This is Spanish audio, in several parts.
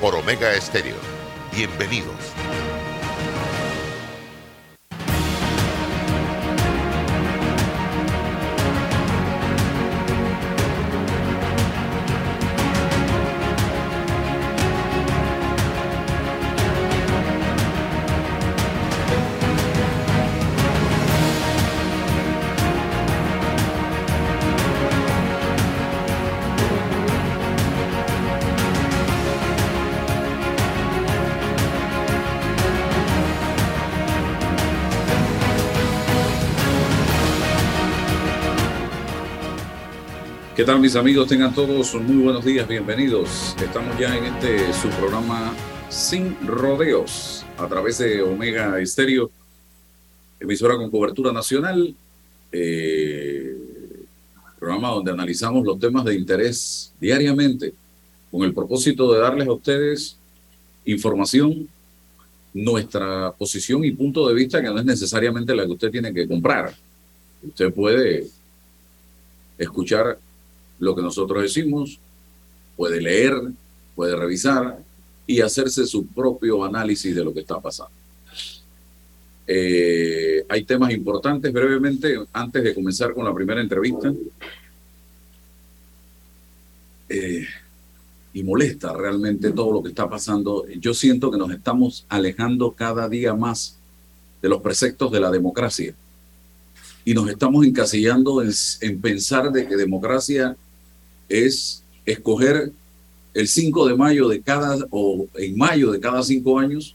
por Omega Estéreo. Bienvenidos. Tal mis amigos? Tengan todos muy buenos días, bienvenidos. Estamos ya en este su programa Sin Rodeos a través de Omega Estéreo, emisora con cobertura nacional, eh, programa donde analizamos los temas de interés diariamente con el propósito de darles a ustedes información, nuestra posición y punto de vista que no es necesariamente la que usted tiene que comprar. Usted puede escuchar lo que nosotros decimos, puede leer, puede revisar y hacerse su propio análisis de lo que está pasando. Eh, hay temas importantes brevemente antes de comenzar con la primera entrevista. Eh, y molesta realmente todo lo que está pasando. Yo siento que nos estamos alejando cada día más de los preceptos de la democracia y nos estamos encasillando en, en pensar de que democracia es escoger el 5 de mayo de cada, o en mayo de cada cinco años,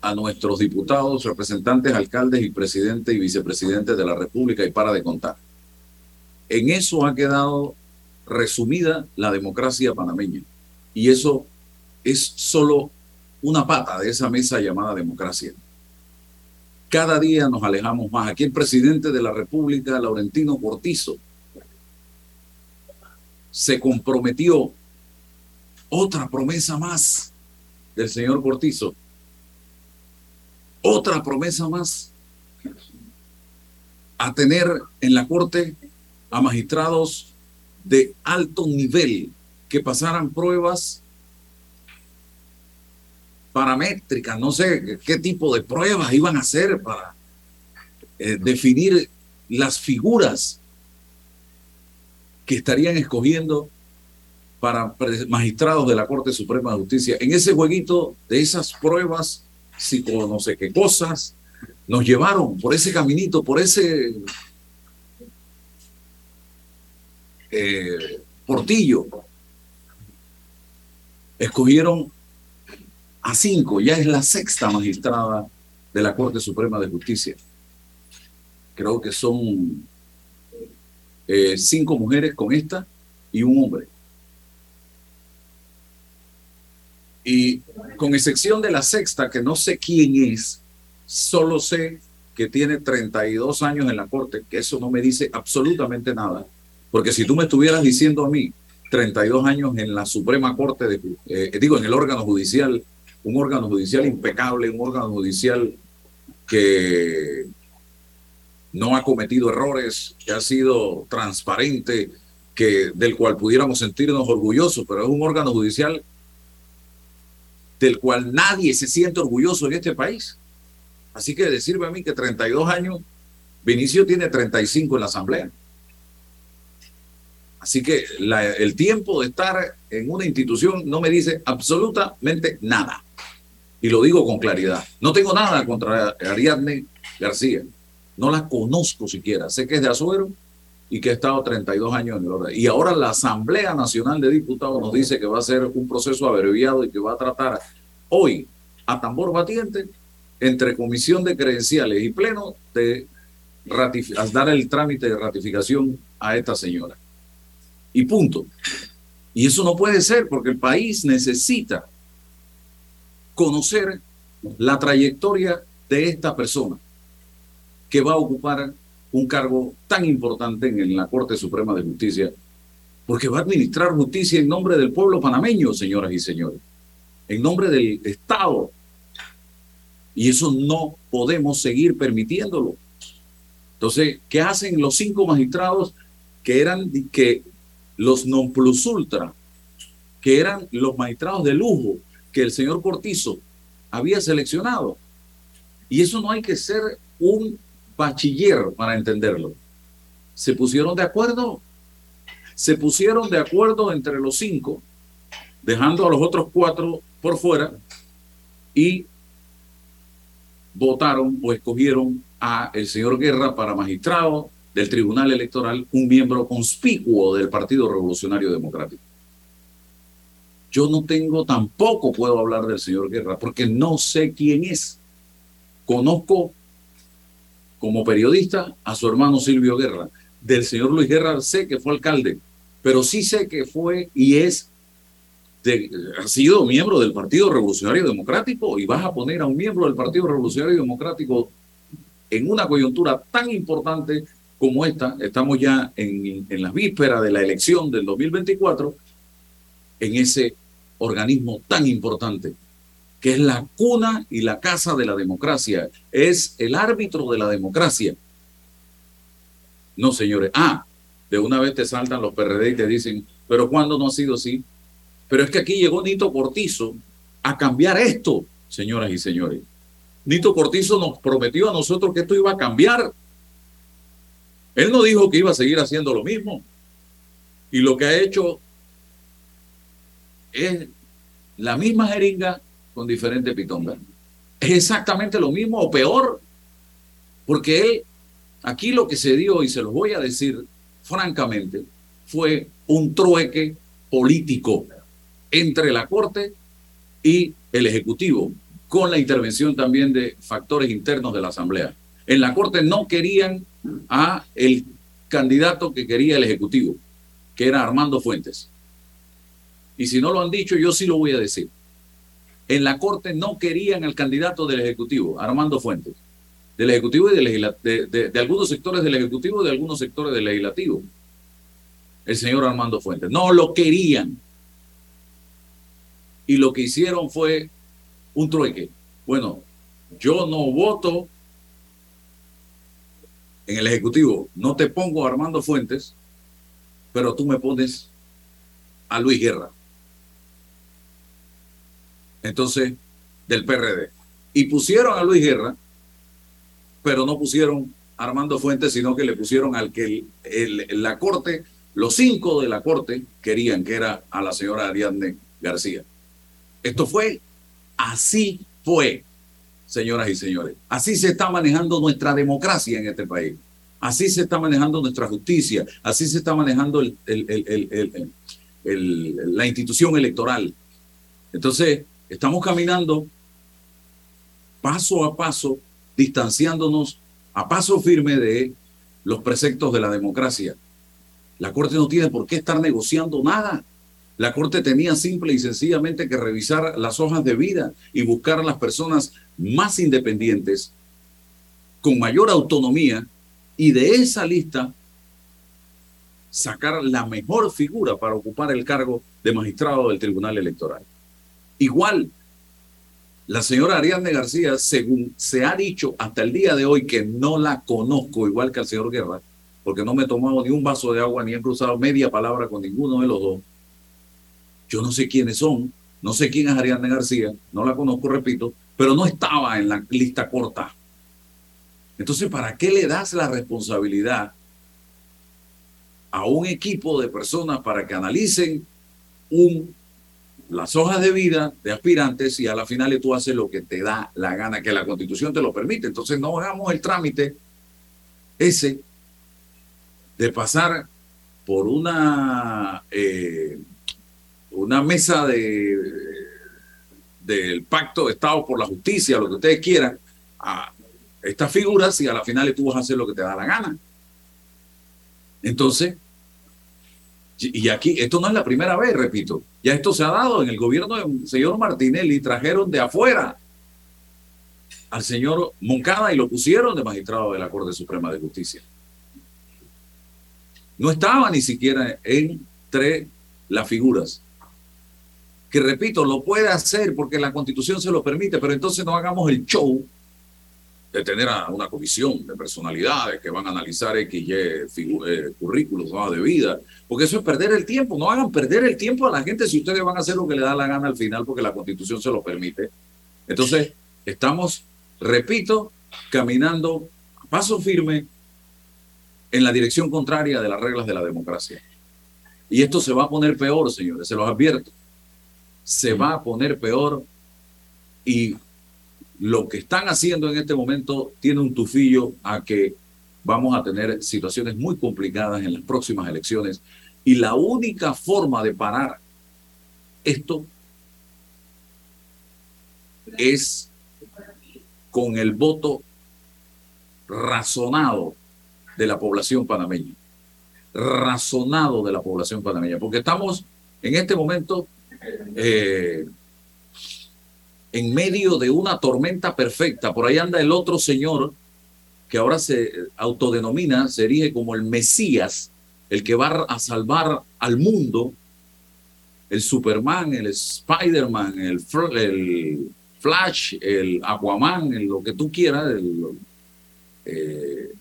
a nuestros diputados, representantes, alcaldes y presidentes y vicepresidentes de la República y para de contar. En eso ha quedado resumida la democracia panameña. Y eso es solo una pata de esa mesa llamada democracia. Cada día nos alejamos más. Aquí el presidente de la República, Laurentino Cortizo, se comprometió otra promesa más del señor Cortizo. Otra promesa más a tener en la corte a magistrados de alto nivel que pasaran pruebas paramétricas, no sé qué tipo de pruebas iban a hacer para eh, definir las figuras que estarían escogiendo para magistrados de la Corte Suprema de Justicia. En ese jueguito de esas pruebas, psico no sé qué cosas, nos llevaron por ese caminito, por ese eh, portillo. Escogieron a cinco, ya es la sexta magistrada de la Corte Suprema de Justicia. Creo que son eh, cinco mujeres con esta y un hombre. Y con excepción de la sexta, que no sé quién es, solo sé que tiene 32 años en la corte, que eso no me dice absolutamente nada. Porque si tú me estuvieras diciendo a mí 32 años en la Suprema Corte, de, eh, digo, en el órgano judicial, un órgano judicial impecable, un órgano judicial que no ha cometido errores, que ha sido transparente, que, del cual pudiéramos sentirnos orgullosos, pero es un órgano judicial del cual nadie se siente orgulloso en este país. Así que decirme a mí que 32 años, Vinicio tiene 35 en la Asamblea. Así que el tiempo de estar en una institución no me dice absolutamente nada. Y lo digo con claridad. No tengo nada contra Ariadne García. No la conozco siquiera. Sé que es de Azuero y que ha estado 32 años en el orden. Y ahora la Asamblea Nacional de Diputados nos dice que va a ser un proceso abreviado y que va a tratar hoy a tambor batiente entre comisión de credenciales y pleno de dar el trámite de ratificación a esta señora. Y punto. Y eso no puede ser porque el país necesita conocer la trayectoria de esta persona que va a ocupar un cargo tan importante en la Corte Suprema de Justicia, porque va a administrar justicia en nombre del pueblo panameño, señoras y señores, en nombre del Estado. Y eso no podemos seguir permitiéndolo. Entonces, ¿qué hacen los cinco magistrados que eran que los non plus ultra, que eran los magistrados de lujo, que el señor Cortizo había seleccionado. Y eso no hay que ser un bachiller para entenderlo. Se pusieron de acuerdo. Se pusieron de acuerdo entre los cinco, dejando a los otros cuatro por fuera y votaron o escogieron a el señor Guerra para magistrado del Tribunal Electoral, un miembro conspicuo del Partido Revolucionario Democrático. Yo no tengo, tampoco puedo hablar del señor Guerra, porque no sé quién es. Conozco como periodista a su hermano Silvio Guerra. Del señor Luis Guerra sé que fue alcalde, pero sí sé que fue y es, ha sido miembro del Partido Revolucionario Democrático y vas a poner a un miembro del Partido Revolucionario Democrático en una coyuntura tan importante como esta, estamos ya en, en las vísperas de la elección del 2024, en ese organismo tan importante que es la cuna y la casa de la democracia, es el árbitro de la democracia. No, señores. Ah, de una vez te saltan los PRD y te dicen, pero ¿cuándo no ha sido así? Pero es que aquí llegó Nito Cortizo a cambiar esto, señoras y señores. Nito Cortizo nos prometió a nosotros que esto iba a cambiar. Él no dijo que iba a seguir haciendo lo mismo. Y lo que ha hecho es la misma jeringa con diferente pitonga. Es exactamente lo mismo o peor, porque él, aquí lo que se dio, y se los voy a decir francamente, fue un trueque político entre la Corte y el Ejecutivo, con la intervención también de factores internos de la Asamblea. En la Corte no querían a el candidato que quería el Ejecutivo, que era Armando Fuentes. Y si no lo han dicho, yo sí lo voy a decir en la Corte no querían al candidato del Ejecutivo, Armando Fuentes, del Ejecutivo y de, de, algunos sectores del Ejecutivo y de algunos sectores del Legislativo, el señor Armando Fuentes. No lo querían. Y lo que hicieron fue un trueque. Bueno, yo no voto en el Ejecutivo, no te pongo a Armando Fuentes, pero tú me pones a Luis Guerra entonces, del PRD. Y pusieron a Luis Guerra, pero no pusieron a Armando Fuentes, sino que le pusieron al que la corte, los cinco de la corte querían, que era a la señora Ariadne García. Esto fue, así fue, señoras y señores. Así se está manejando nuestra democracia en este país. Así se está manejando nuestra justicia. Así se está manejando la institución electoral. Entonces, Estamos caminando paso a paso, distanciándonos a paso firme de los preceptos de la democracia. La Corte no tiene por qué estar negociando nada. La Corte tenía simple y sencillamente que revisar las hojas de vida y buscar a las personas más independientes, con mayor autonomía, y de esa lista sacar la mejor figura para ocupar el cargo de magistrado del Tribunal Electoral. Igual, la señora Ariadne García, según se ha dicho hasta el día de hoy que no la conozco, igual que al señor Guerra, porque no me he tomado ni un vaso de agua ni he cruzado media palabra con ninguno de los dos. Yo no sé quiénes son, no sé quién es Ariadne García, no la conozco, repito, pero no estaba en la lista corta. Entonces, ¿para qué le das la responsabilidad a un equipo de personas para que analicen un las hojas de vida de aspirantes y a la final tú haces lo que te da la gana, que la constitución te lo permite. Entonces no hagamos el trámite ese de pasar por una, eh, una mesa de, del pacto de Estado por la justicia, lo que ustedes quieran, a estas figuras y a la final tú vas a hacer lo que te da la gana. Entonces, y aquí, esto no es la primera vez, repito, ya esto se ha dado en el gobierno del señor Martinelli, trajeron de afuera al señor Moncada y lo pusieron de magistrado de la Corte Suprema de Justicia. No estaba ni siquiera entre las figuras. Que repito, lo puede hacer porque la constitución se lo permite, pero entonces no hagamos el show de tener a una comisión de personalidades que van a analizar X, Y, eh, currículos de vida, porque eso es perder el tiempo. No hagan perder el tiempo a la gente si ustedes van a hacer lo que le da la gana al final, porque la constitución se lo permite. Entonces, estamos, repito, caminando a paso firme en la dirección contraria de las reglas de la democracia. Y esto se va a poner peor, señores, se los advierto. Se va a poner peor y lo que están haciendo en este momento tiene un tufillo a que vamos a tener situaciones muy complicadas en las próximas elecciones. Y la única forma de parar esto es con el voto razonado de la población panameña. Razonado de la población panameña. Porque estamos en este momento eh, en medio de una tormenta perfecta. Por ahí anda el otro señor que ahora se autodenomina, se como el Mesías, el que va a salvar al mundo, el Superman, el Spider-Man, el, el, Flash, el Aquaman, lo que tú quieras, eh,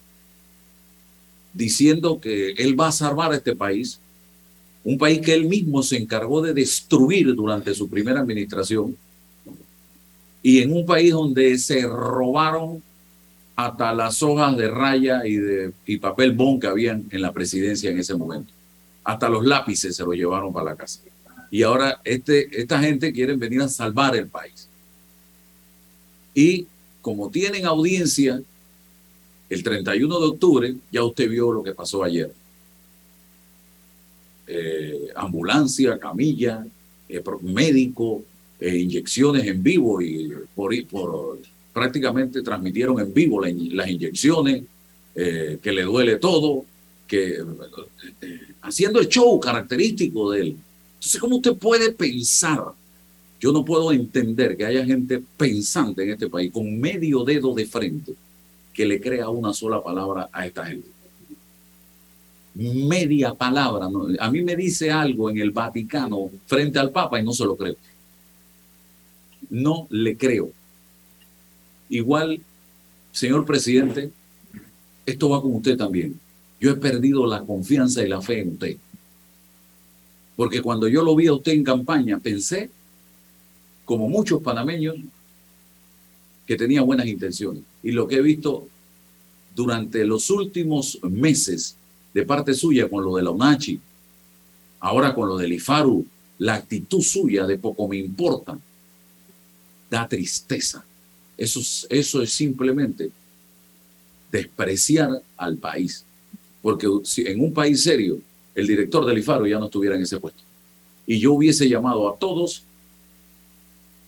diciendo que él va a salvar a este país, un país que él mismo se encargó de destruir durante su primera administración, y en un país donde se robaron hasta las hojas de raya y de y papel bond que habían en la presidencia en ese momento. Hasta los lápices se los llevaron para la casa. Y ahora este, esta gente quiere venir a salvar el país. Y como tienen audiencia el 31 de octubre, ya usted vio lo que pasó ayer. Eh, ambulancia, camilla, eh, médico, eh, inyecciones en vivo y por, por prácticamente transmitieron en vivo las inyecciones, eh, que le duele todo, que eh, haciendo el show característico de él. Entonces, ¿cómo usted puede pensar? Yo no puedo entender que haya gente pensante en este país con medio dedo de frente que le crea una sola palabra a esta gente. Media palabra. A mí me dice algo en el Vaticano frente al Papa y no se lo creo no le creo. Igual, señor presidente, esto va con usted también. Yo he perdido la confianza y la fe en usted. Porque cuando yo lo vi a usted en campaña, pensé, como muchos panameños, que tenía buenas intenciones. Y lo que he visto durante los últimos meses de parte suya con lo de la UNACHI, ahora con lo del IFARU, la actitud suya de poco me importa, da tristeza. Eso, eso es simplemente despreciar al país. Porque si en un país serio, el director del IFARO ya no estuviera en ese puesto. Y yo hubiese llamado a todos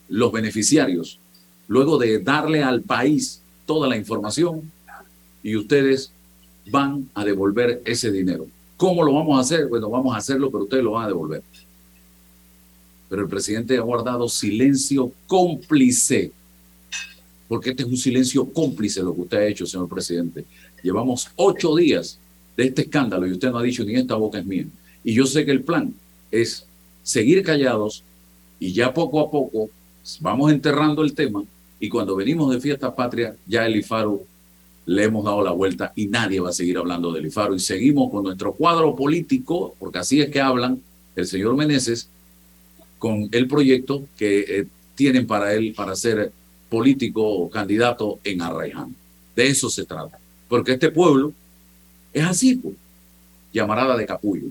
los beneficiarios, luego de darle al país toda la información, y ustedes van a devolver ese dinero. ¿Cómo lo vamos a hacer? Bueno, vamos a hacerlo, pero ustedes lo van a devolver pero el presidente ha guardado silencio cómplice, porque este es un silencio cómplice lo que usted ha hecho, señor presidente. Llevamos ocho días de este escándalo y usted no ha dicho ni esta boca es mía. Y yo sé que el plan es seguir callados y ya poco a poco vamos enterrando el tema y cuando venimos de fiesta patria ya el IFARO le hemos dado la vuelta y nadie va a seguir hablando del IFARO y seguimos con nuestro cuadro político, porque así es que hablan el señor Meneses, con el proyecto que eh, tienen para él para ser político o candidato en Arraiján. De eso se trata. Porque este pueblo es así, pues, llamarada de capullo.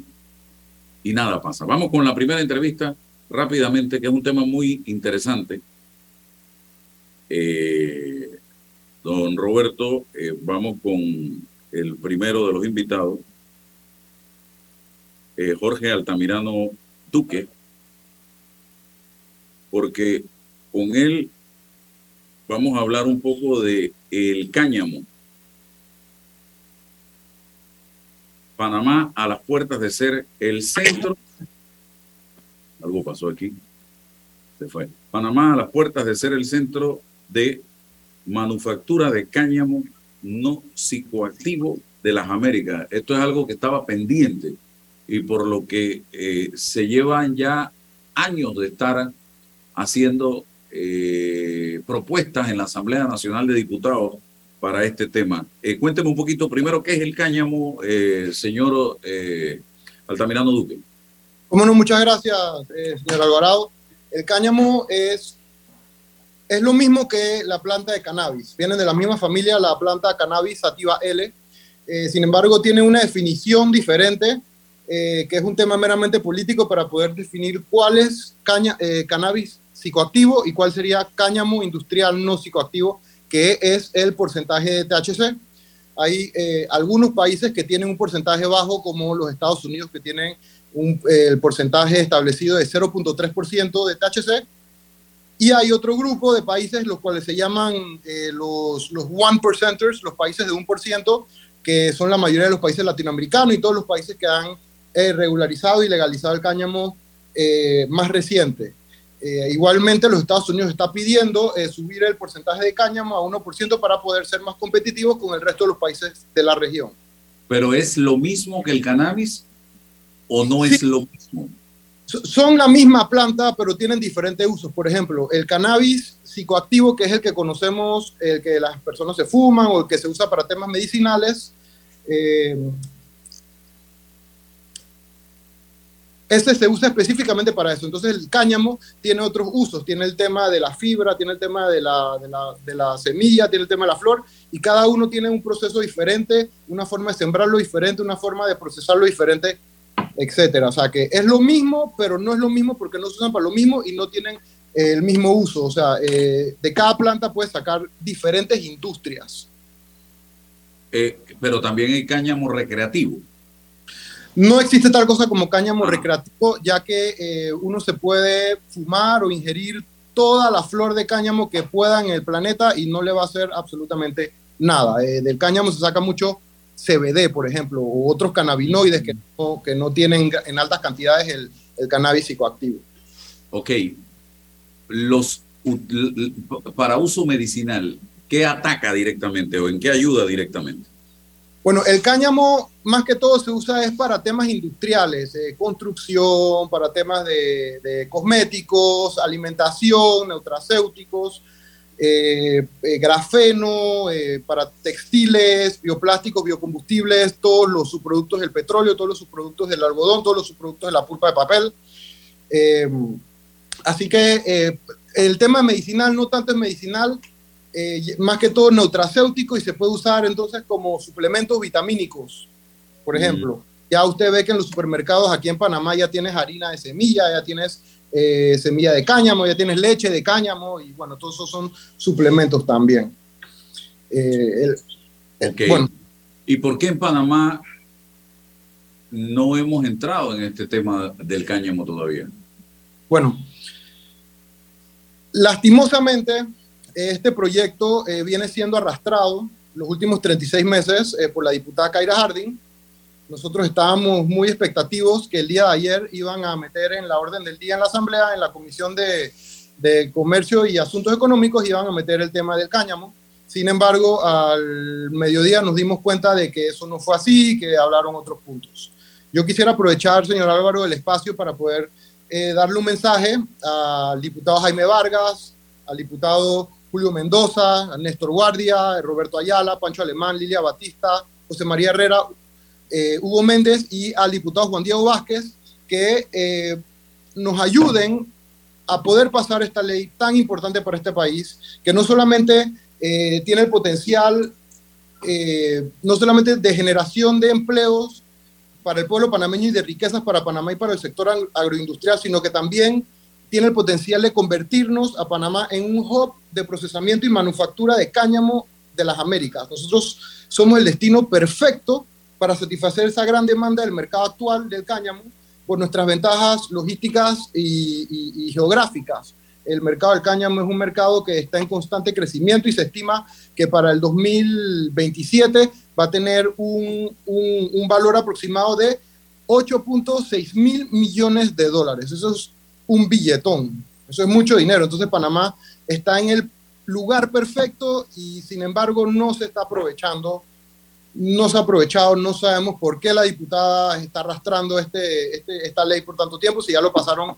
Y nada pasa. Vamos con la primera entrevista rápidamente, que es un tema muy interesante. Eh, don Roberto, eh, vamos con el primero de los invitados, Jorge Altamirano Duque, porque con él vamos a hablar un poco de el cáñamo. Panamá a las puertas de ser el centro. Algo pasó aquí. Se fue. Panamá a las puertas de ser el centro de manufactura de cáñamo no psicoactivo de las Américas. Esto es algo que estaba pendiente y por lo que eh, se llevan ya años de estar haciendo eh, propuestas en la Asamblea Nacional de Diputados para este tema. Eh, cuénteme un poquito primero qué es el cáñamo, eh, señor Altamirano Duque. Cómo no, muchas gracias, señor Alvarado. El cáñamo es, es lo mismo que la planta de cannabis. Vienen de la misma familia, la planta cannabis sativa L. sin embargo, tiene una definición diferente, que es un tema meramente político para poder definir cuál es caña, cannabis psicoactivo y cuál sería cáñamo industrial no psicoactivo, que es el porcentaje de THC. Hay eh, algunos países que tienen un porcentaje bajo, como los Estados Unidos, que tienen un, eh, el porcentaje establecido de 0.3% de THC. Y hay otro grupo de países, los cuales se llaman eh, los, los one percenters, los países de 1%, que son la mayoría de los países latinoamericanos y todos los países que han regularizado y legalizado el cáñamo más reciente. Eh, igualmente, los Estados Unidos está pidiendo eh, subir el porcentaje de cáñamo a 1% para poder ser más competitivos con el resto de los países de la región. ¿Pero es lo mismo que el cannabis o no es lo mismo? Son la misma planta, pero tienen diferentes usos. Por ejemplo, el cannabis psicoactivo, que es el que conocemos, el que las personas se fuman o el que se usa para temas medicinales, eh, Este se usa específicamente para eso. Entonces el cáñamo tiene otros usos. Tiene el tema de la fibra, tiene el tema de la, de la, de la semilla, tiene el tema de la flor. Y cada uno tiene un proceso diferente, una forma de sembrarlo diferente, una forma de procesarlo diferente, etcétera. O sea que es lo mismo, pero no es lo mismo porque no se usan para lo mismo y no tienen el mismo uso. O sea, eh, de cada planta puedes sacar diferentes industrias. Eh, pero también hay cáñamo recreativo. No existe tal cosa como cáñamo recreativo, ya que eh, uno se puede fumar o ingerir toda la flor de cáñamo que pueda en el planeta y no le va a hacer absolutamente nada. Eh, del cáñamo se saca mucho CBD, por ejemplo, o otros cannabinoides que no, que no tienen en altas cantidades el, el cannabis psicoactivo. Ok. Los, para uso medicinal, ¿qué ataca directamente o en qué ayuda directamente? Bueno, el cáñamo más que todo se usa es para temas industriales, eh, construcción, para temas de, cosméticos, alimentación, neutracéuticos, eh, eh, grafeno, para textiles, bioplásticos, biocombustibles, todos los subproductos del petróleo, todos los subproductos del algodón, todos los subproductos de la pulpa de papel. así que el tema medicinal no tanto es medicinal, eh, más que todo neutracéutico y se puede usar entonces como suplementos vitamínicos, por mm. ejemplo. Ya usted ve que en los supermercados aquí en Panamá ya tienes harina de semilla, ya tienes eh, semilla de cáñamo, ya tienes leche de cáñamo y bueno, todos esos son suplementos también. Eh, bueno. ¿Y por qué en Panamá no hemos entrado en este tema del cáñamo todavía? Bueno, lastimosamente este proyecto eh, viene siendo arrastrado los últimos 36 meses eh, por la diputada Kaira Harding. Nosotros estábamos muy expectativos que el día de ayer iban a meter en la orden del día en la Asamblea, en la Comisión de, de Comercio y Asuntos Económicos, iban a meter el tema del cáñamo. Sin embargo, al mediodía nos dimos cuenta de que eso no fue así, que hablaron otros puntos. Yo quisiera aprovechar, señor Álvaro, el espacio para poder eh, darle un mensaje al diputado Jaime Vargas, al diputado Julio Mendoza, Néstor Guardia, Roberto Ayala, Pancho Alemán, Lilia Batista, José María Herrera, eh, Hugo Méndez y al diputado Juan Diego Vázquez, que eh, nos ayuden a poder pasar esta ley tan importante para este país, que no solamente eh, tiene el potencial, no solamente de generación de empleos para el pueblo panameño y de riquezas para Panamá y para el sector agroindustrial, sino que también tiene el potencial de convertirnos a Panamá en un hub de procesamiento y manufactura de cáñamo de las Américas. Nosotros somos el destino perfecto para satisfacer esa gran demanda del mercado actual del cáñamo por nuestras ventajas logísticas y, geográficas. El mercado del cáñamo es un mercado que está en constante crecimiento y se estima que para el 2027 va a tener un, un, un valor aproximado de 8.6 mil millones de dólares. Eso es un billetón. Eso es mucho dinero. Entonces Panamá está en el lugar perfecto y sin embargo no se está aprovechando. No se ha aprovechado, no sabemos por qué la diputada está arrastrando este, este esta ley por tanto tiempo, si ya lo pasaron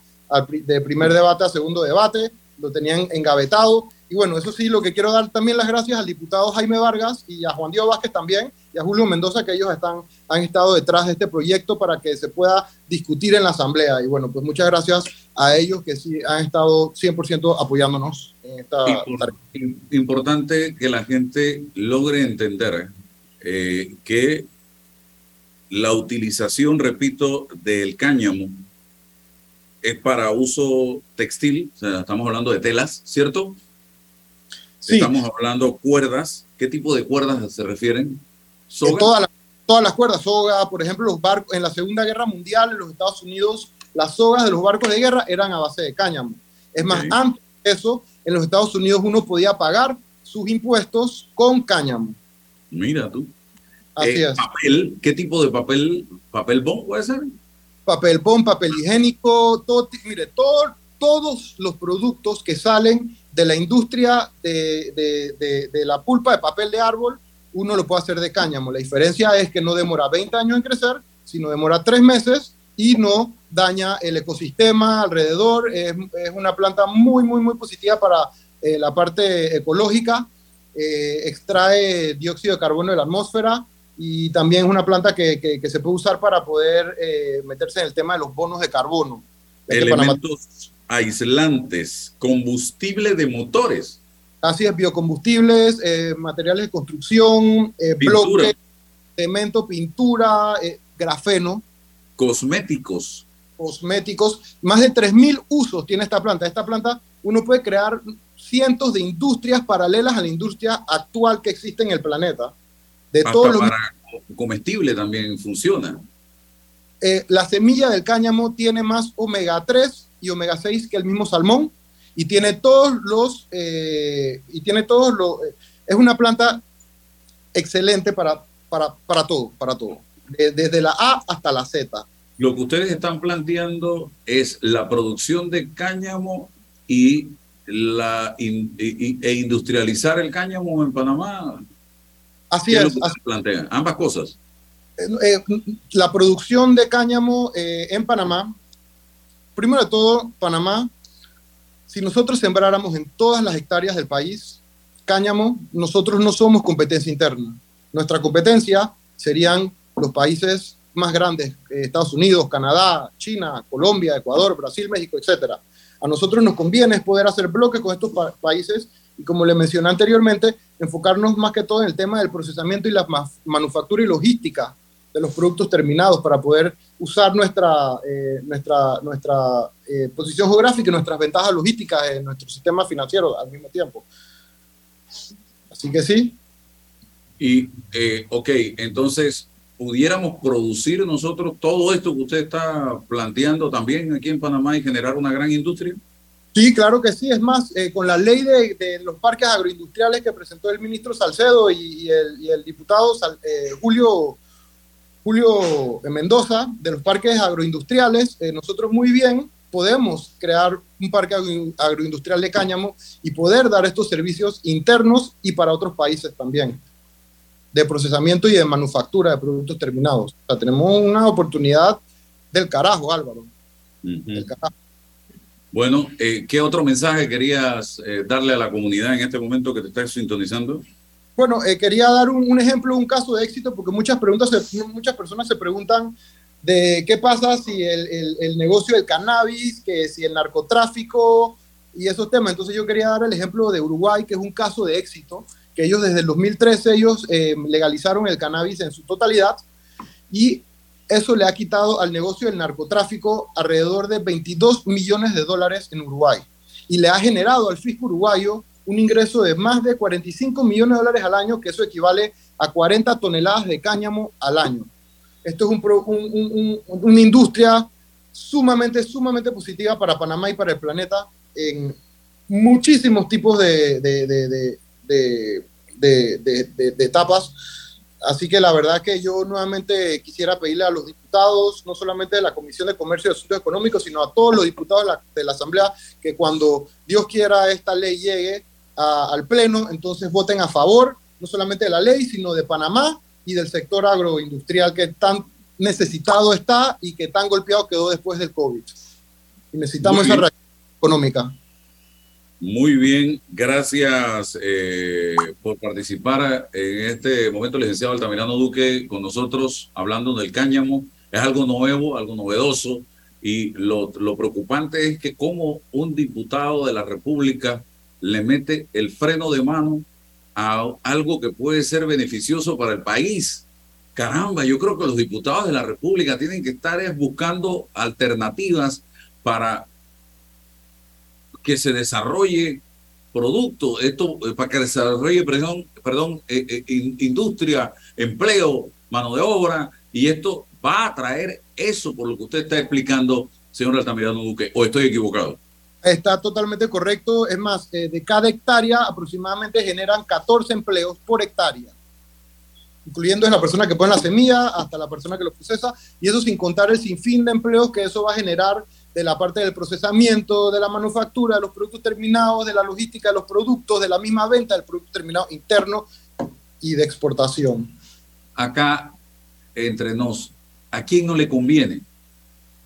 de primer debate a segundo debate. lo tenían engavetado. Y bueno, eso sí, lo que quiero dar también las gracias al diputado Jaime Vargas y a Juan Diego Vázquez también y a Julio Mendoza, que ellos están, han estado detrás de este proyecto para que se pueda discutir en la Asamblea. Y bueno, pues muchas gracias a ellos que sí han estado 100% apoyándonos en esta Importante que la gente logre entender eh, que la utilización, repito, del cáñamo es para uso textil, o sea, estamos hablando de telas, ¿cierto? Sí. Estamos hablando cuerdas. ¿Qué tipo de cuerdas se refieren? ¿Soga? Todas, las, todas las cuerdas, soga, por ejemplo, los barcos en la Segunda Guerra Mundial en los Estados Unidos, las sogas de los barcos de guerra eran a base de cáñamo. Es más, antes de eso, en los Estados Unidos uno podía pagar sus impuestos con cáñamo. Mira tú. Así eh, es. Papel, ¿qué tipo de papel? ¿Papel bond puede ser? Papel bond, papel higiénico, todo, mire, todo, todos los productos que salen de la industria de, de, de, la pulpa de papel de árbol, uno lo puede hacer de cáñamo. La diferencia es que no demora 20 años en crecer, sino demora 3 meses y no daña el ecosistema alrededor. Es, es una planta muy, muy, muy positiva para eh, la parte ecológica. Eh, extrae dióxido de carbono de la atmósfera y también es una planta que, que, se puede usar para poder eh, meterse en el tema de los bonos de carbono. Elementos aislantes, combustible de motores. Así es, biocombustibles, materiales de construcción, bloques, cemento, pintura, grafeno. Cosméticos. Cosméticos. Más de 3.000 usos tiene esta planta. Esta planta uno puede crear cientos de industrias paralelas a la industria actual que existe en el planeta. De todo para comestible también funciona. la semilla del cáñamo tiene más omega 3 y omega 6 que el mismo salmón y tiene todos los eh, y tiene todos los es una planta excelente para, para, para todo, para todo, desde la A hasta la Z. Lo que ustedes están planteando es la producción de cáñamo y la e industrializar el cáñamo en Panamá. Así es. plantean? Ambas cosas. Eh, eh, la producción de cáñamo en Panamá Primero de todo, Panamá, si nosotros sembráramos en todas las hectáreas del país cáñamo, nosotros no somos competencia interna. Nuestra competencia serían los países más grandes, eh, Estados Unidos, Canadá, China, Colombia, Ecuador, Brasil, México, etc. A nosotros nos conviene poder hacer bloques con estos países y como le mencioné anteriormente, enfocarnos más que todo en el tema del procesamiento y la manufactura y logística de los productos terminados para poder usar nuestra, eh, nuestra, nuestra eh, posición geográfica y nuestras ventajas logísticas en nuestro sistema financiero al mismo tiempo. Así que sí. Y, ok, entonces, ¿pudiéramos producir nosotros todo esto que usted está planteando también aquí en Panamá y generar una gran industria? Sí, claro que sí. Es más, con la ley de, los parques agroindustriales que presentó el ministro Salcedo y, el, diputado Julio Julio Mendoza, de los parques agroindustriales, eh, nosotros muy bien podemos crear un parque agroindustrial de cáñamo y poder dar estos servicios internos y para otros países también, de procesamiento y de manufactura de productos terminados. O sea, tenemos una oportunidad del carajo, Álvaro. Bueno, eh, ¿qué otro mensaje querías eh, darle a la comunidad en este momento que te estás sintonizando? Bueno, eh, quería dar un, ejemplo, un caso de éxito, porque muchas, preguntas muchas personas se preguntan de qué pasa si el, negocio del cannabis, que si el narcotráfico y esos temas. Entonces yo quería dar el ejemplo de Uruguay, que es un caso de éxito, que ellos desde el 2013 ellos eh, legalizaron el cannabis en su totalidad y eso le ha quitado al negocio del narcotráfico alrededor de 22 millones de dólares en Uruguay y le ha generado al fisco uruguayo un ingreso de más de 45 millones de dólares al año, que eso equivale a 40 toneladas de cáñamo al año. Esto es un, una industria sumamente, sumamente positiva para Panamá y para el planeta en muchísimos tipos de, de, de, etapas. Así que la verdad que yo nuevamente quisiera pedirle a los diputados, no solamente de la Comisión de Comercio y Asuntos Económicos, sino a todos los diputados de la, de la Asamblea, que cuando Dios quiera esta ley llegue, al Pleno, entonces voten a favor no solamente de la ley, sino de Panamá y del sector agroindustrial que tan necesitado está y que tan golpeado quedó después del COVID. Y necesitamos esa reacción económica. Muy bien, gracias eh, por participar en este momento, licenciado Altamirano Duque, con nosotros hablando del cáñamo. Es algo nuevo, algo novedoso, y lo preocupante es que como un diputado de la República le mete el freno de mano a algo que puede ser beneficioso para el país. Caramba, yo creo que los diputados de la República tienen que estar buscando alternativas para que se desarrolle producto, esto eh, para que desarrolle, perdón, perdón eh, eh, industria, empleo, mano de obra, y esto va a traer eso por lo que usted está explicando, señor Altamirano Duque, o estoy equivocado. Está totalmente correcto. Es más, de cada hectárea aproximadamente generan 14 empleos por hectárea, incluyendo la persona que pone la semilla hasta la persona que lo procesa, y eso sin contar el sinfín de empleos que eso va a generar de la parte del procesamiento, de la manufactura, de los productos terminados, de la logística de los productos, de la misma venta del producto terminado interno y de exportación. Acá, entre nos, ¿a quién no le conviene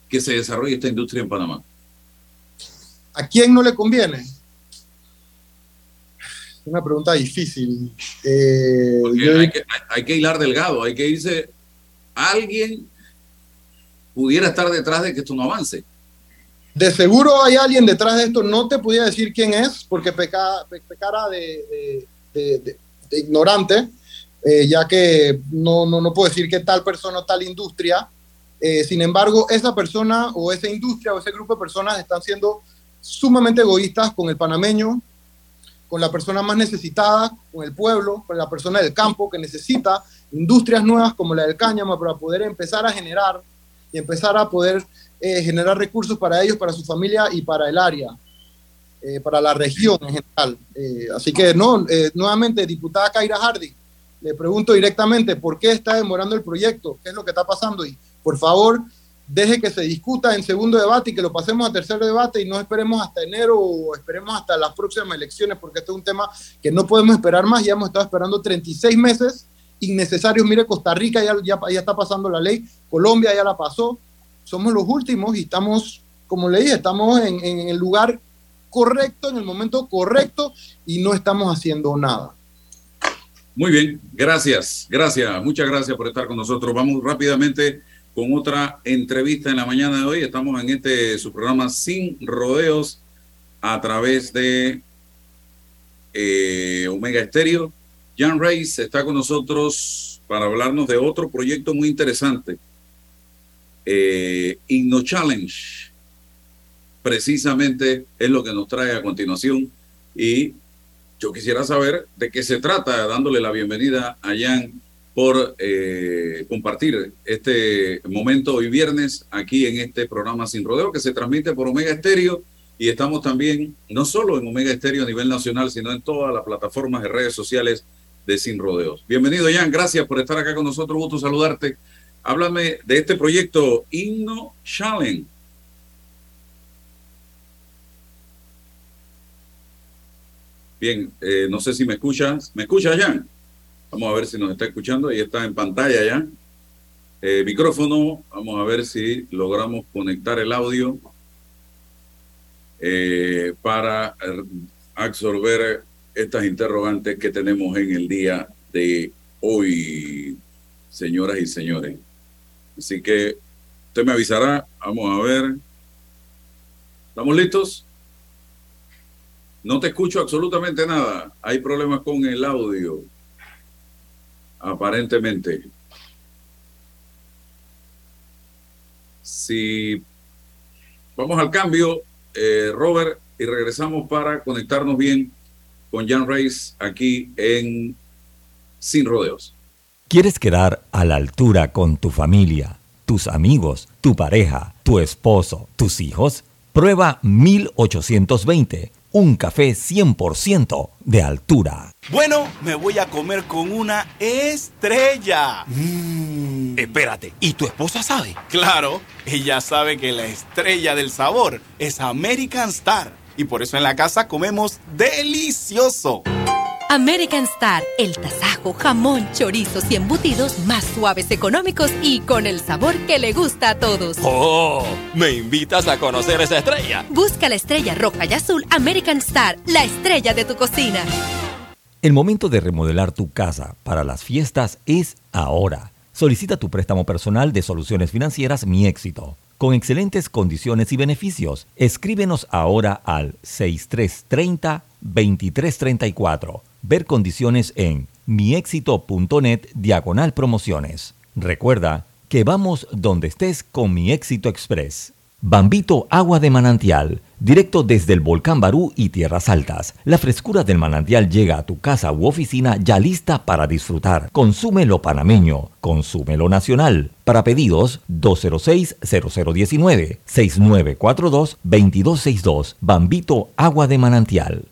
que se desarrolle esta industria en Panamá? ¿A quién no le conviene? Una pregunta difícil. Eh, hay, que, hay que hilar delgado, hay que irse. Alguien pudiera estar detrás de que esto no avance. De seguro hay alguien detrás de esto, no te podía decir quién es, porque pecara de, ignorante, eh, ya que no, no, no, puedo decir que tal persona o tal industria. Eh, sin embargo, esa persona o esa industria o ese grupo de personas están siendo sumamente egoístas con el panameño, con la persona más necesitada, con el pueblo, con la persona del campo que necesita industrias nuevas como la del cáñamo para poder empezar a generar y empezar a poder eh, generar recursos para ellos, para su familia y para el área, eh, para la región en general. Eh, así que no, nuevamente, diputada Kaira Hardy, le pregunto directamente por qué está demorando el proyecto, qué es lo que está pasando y por favor deje que se discuta en segundo debate y que lo pasemos a tercer debate y no esperemos hasta enero o esperemos hasta las próximas elecciones porque este es un tema que no podemos esperar más, ya hemos estado esperando 36 meses innecesarios, mire Costa Rica ya, ya, ya está pasando la ley, Colombia ya la pasó, somos los últimos y estamos, como le dije, estamos en, el lugar correcto, en el momento correcto y no estamos haciendo nada. Muy bien, gracias, gracias, muchas gracias por estar con nosotros. Vamos rápidamente con otra entrevista en la mañana de hoy. Estamos en este su programa Sin Rodeos a través de eh, Omega Estéreo. Jan Reis está con nosotros para hablarnos de otro proyecto muy interesante eh, Inno Challenge precisamente es lo que nos trae a continuación. Y yo quisiera saber de qué se trata, dándole la bienvenida a Jan por eh, compartir este momento hoy viernes aquí en este programa Sin Rodeo que se transmite por Omega Estéreo. Y estamos también no solo en Omega Estéreo a nivel nacional, sino en todas las plataformas de redes sociales de Sin Rodeos. Bienvenido Jan, gracias por estar acá con nosotros, gusto saludarte Háblame de este proyecto Inno Challenge. Bien, eh, no sé si me escuchas. ¿Me escuchas, Jan? Vamos a ver si nos está escuchando. Ahí está en pantalla ya. Eh, micrófono, vamos a ver si logramos conectar el audio eh, para absorber estas interrogantes que tenemos en el día de hoy, señoras y señores. Así que usted me avisará. Vamos a ver. ¿Estamos listos? No te escucho absolutamente nada. Hay problemas con el audio. Aparentemente. Si vamos al cambio, eh, Robert, y regresamos para conectarnos bien con Jan Reis aquí en Sin Rodeos. ¿Quieres quedar a la altura con tu familia, tus amigos, tu pareja, tu esposo, tus hijos? Prueba 1820, un café 100% de altura. Bueno, me voy a comer con una estrella. Mm. Espérate, ¿y tu esposa sabe? Claro, ella sabe que la estrella del sabor es American Star. Y por eso en la casa comemos delicioso. American Star, el tasajo, jamón, chorizos y embutidos más suaves, económicos y con el sabor que le gusta a todos. ¡Oh! ¿Me invitas a conocer esa estrella? Busca la estrella roja y azul American Star, la estrella de tu cocina. El momento de remodelar tu casa para las fiestas es ahora. Solicita tu préstamo personal de soluciones financieras Mi Éxito con excelentes condiciones y beneficios. Escríbenos ahora al 6330-2334. Ver condiciones en miexito.net diagonal promociones. Recuerda que vamos donde estés con Mi Éxito Express. Bambito Agua de Manantial, directo desde el volcán Barú y Tierras Altas. La frescura del manantial llega a tu casa u oficina ya lista para disfrutar. Consúmelo panameño, consúmelo nacional. Para pedidos 206-0019-6942-2262. Bambito Agua de Manantial.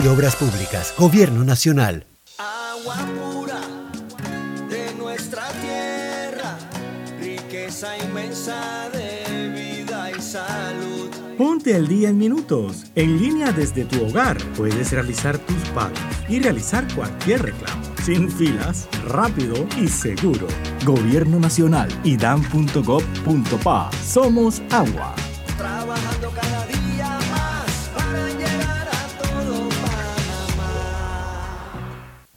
de Obras Públicas, Gobierno Nacional. Agua pura de nuestra tierra, riqueza inmensa de vida y salud. Ponte al día en minutos. En línea desde tu hogar puedes realizar tus pagos y realizar cualquier reclamo. Sin filas, rápido y seguro. Gobierno Nacional y dan.gov.pa. Somos agua. Trabajando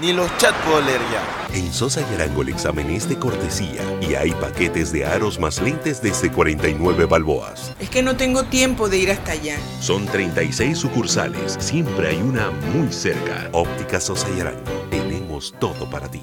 Ni los chat puedo leer ya. En Sosa y Arango el examen es de cortesía y hay paquetes de aros más lentes desde 49 balboas. Es que no tengo tiempo de ir hasta allá. Son 36 sucursales, siempre hay una muy cerca. Óptica Sosa y Arango, tenemos todo para ti.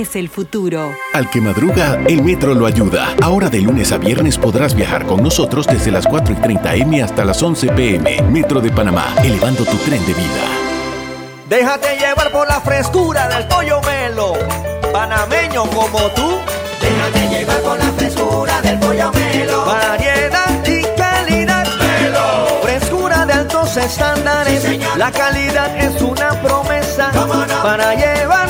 el futuro. Al que madruga, el metro lo ayuda. Ahora de lunes a viernes podrás viajar con nosotros desde las 4 y 30 M hasta las 11 PM. Metro de Panamá, elevando tu tren de vida. Déjate llevar por la frescura del pollo melo. Panameño como tú. Déjate llevar por la frescura del pollo melo. Variedad y calidad. Melo. Frescura de altos estándares. la calidad es una promesa. Para llevarte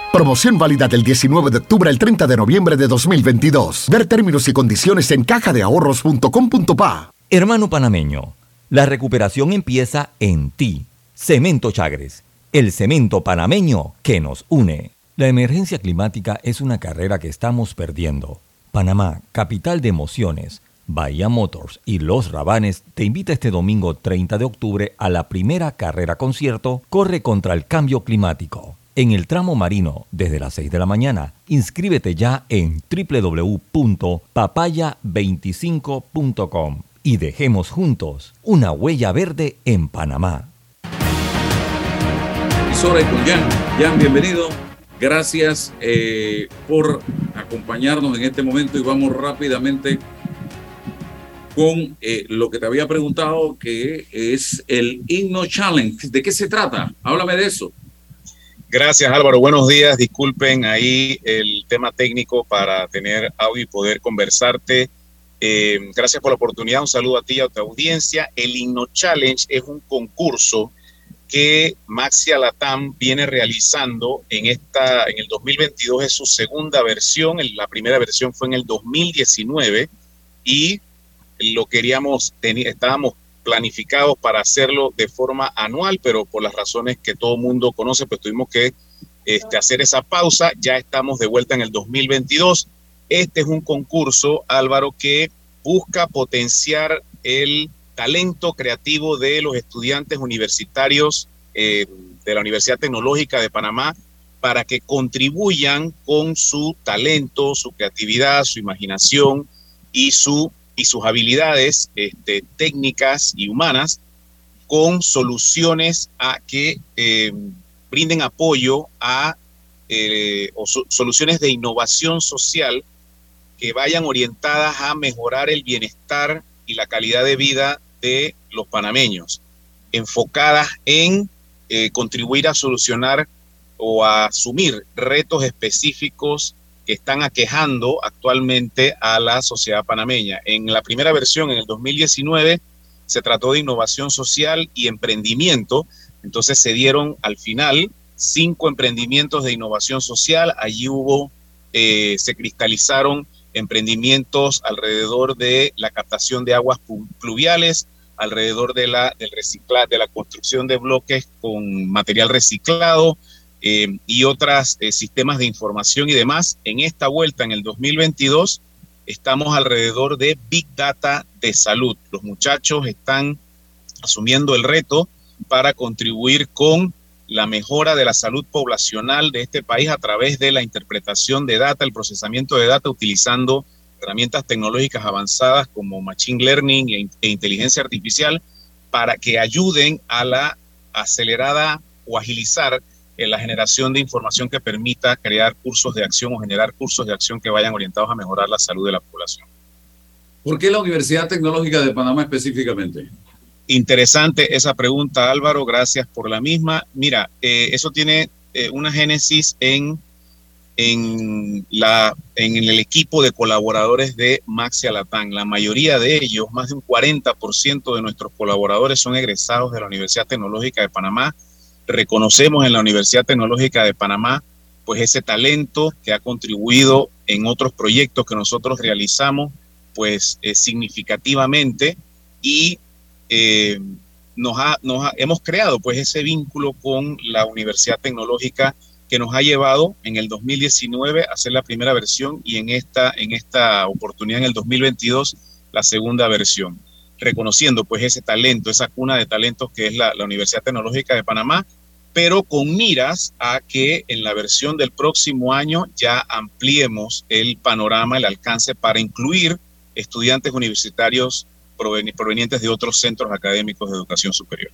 Promoción válida del 19 de octubre al 30 de noviembre de 2022. Ver términos y condiciones en cajadeahorros.com.pa. Hermano panameño, la recuperación empieza en ti. Cemento Chagres, el cemento panameño que nos une. La emergencia climática es una carrera que estamos perdiendo. Panamá, capital de emociones. Bahía Motors y Los Rabanes te invita este domingo 30 de octubre a la primera carrera concierto Corre contra el cambio climático. En el tramo marino, desde las 6 de la mañana, inscríbete ya en www.papaya25.com y dejemos juntos una huella verde en Panamá. Emisora Jan. Jan, bienvenido. Gracias eh, por acompañarnos en este momento y vamos rápidamente con eh, lo que te había preguntado, que es el Himno Challenge. ¿De qué se trata? Háblame de eso. Gracias Álvaro, buenos días. Disculpen ahí el tema técnico para tener audio y poder conversarte. Eh, gracias por la oportunidad, un saludo a ti y a tu audiencia. El Himno Challenge es un concurso que Maxia Latam viene realizando en esta en el 2022 es su segunda versión, la primera versión fue en el 2019 y lo queríamos estábamos planificados para hacerlo de forma anual, pero por las razones que todo mundo conoce, pues tuvimos que este, hacer esa pausa. Ya estamos de vuelta en el 2022. Este es un concurso, Álvaro, que busca potenciar el talento creativo de los estudiantes universitarios eh, de la Universidad Tecnológica de Panamá para que contribuyan con su talento, su creatividad, su imaginación y su y sus habilidades este, técnicas y humanas con soluciones a que eh, brinden apoyo a eh, soluciones de innovación social que vayan orientadas a mejorar el bienestar y la calidad de vida de los panameños, enfocadas en eh, contribuir a solucionar o a asumir retos específicos que están aquejando actualmente a la sociedad panameña. En la primera versión, en el 2019, se trató de innovación social y emprendimiento. Entonces se dieron al final cinco emprendimientos de innovación social. Allí hubo, eh, se cristalizaron emprendimientos alrededor de la captación de aguas pluviales, alrededor de la, construcción de bloques con material reciclado, eh, y otros eh, sistemas de información y demás. En esta vuelta, en el 2022, estamos alrededor de Big Data de salud. Los muchachos están asumiendo el reto para contribuir con la mejora de la salud poblacional de este país a través de la interpretación de data, el procesamiento de data utilizando herramientas tecnológicas avanzadas como Machine Learning e, e inteligencia artificial para que ayuden a la acelerada o agilizar la generación de información que permita crear cursos de acción o generar cursos de acción que vayan orientados a mejorar la salud de la población. ¿Por qué la Universidad Tecnológica de Panamá específicamente? Interesante esa pregunta, Álvaro. Gracias por la misma. Mira, eh, eso tiene eh, una génesis en, en, la, en el equipo de colaboradores de Maxi Alatán. La mayoría de ellos, más de un 40% de nuestros colaboradores son egresados de la Universidad Tecnológica de Panamá reconocemos en la Universidad Tecnológica de Panamá pues ese talento que ha contribuido en otros proyectos que nosotros realizamos pues eh, significativamente y eh, nos, ha, nos hemos creado pues ese vínculo con la Universidad Tecnológica que nos ha llevado en el 2019 a hacer la primera versión y en esta, en esta oportunidad en el 2022 la segunda versión, reconociendo pues ese talento, esa cuna de talentos que es la, la Universidad Tecnológica de Panamá pero con miras a que en la versión del próximo año ya ampliemos el panorama, el alcance para incluir estudiantes universitarios provenientes de otros centros académicos de educación superior.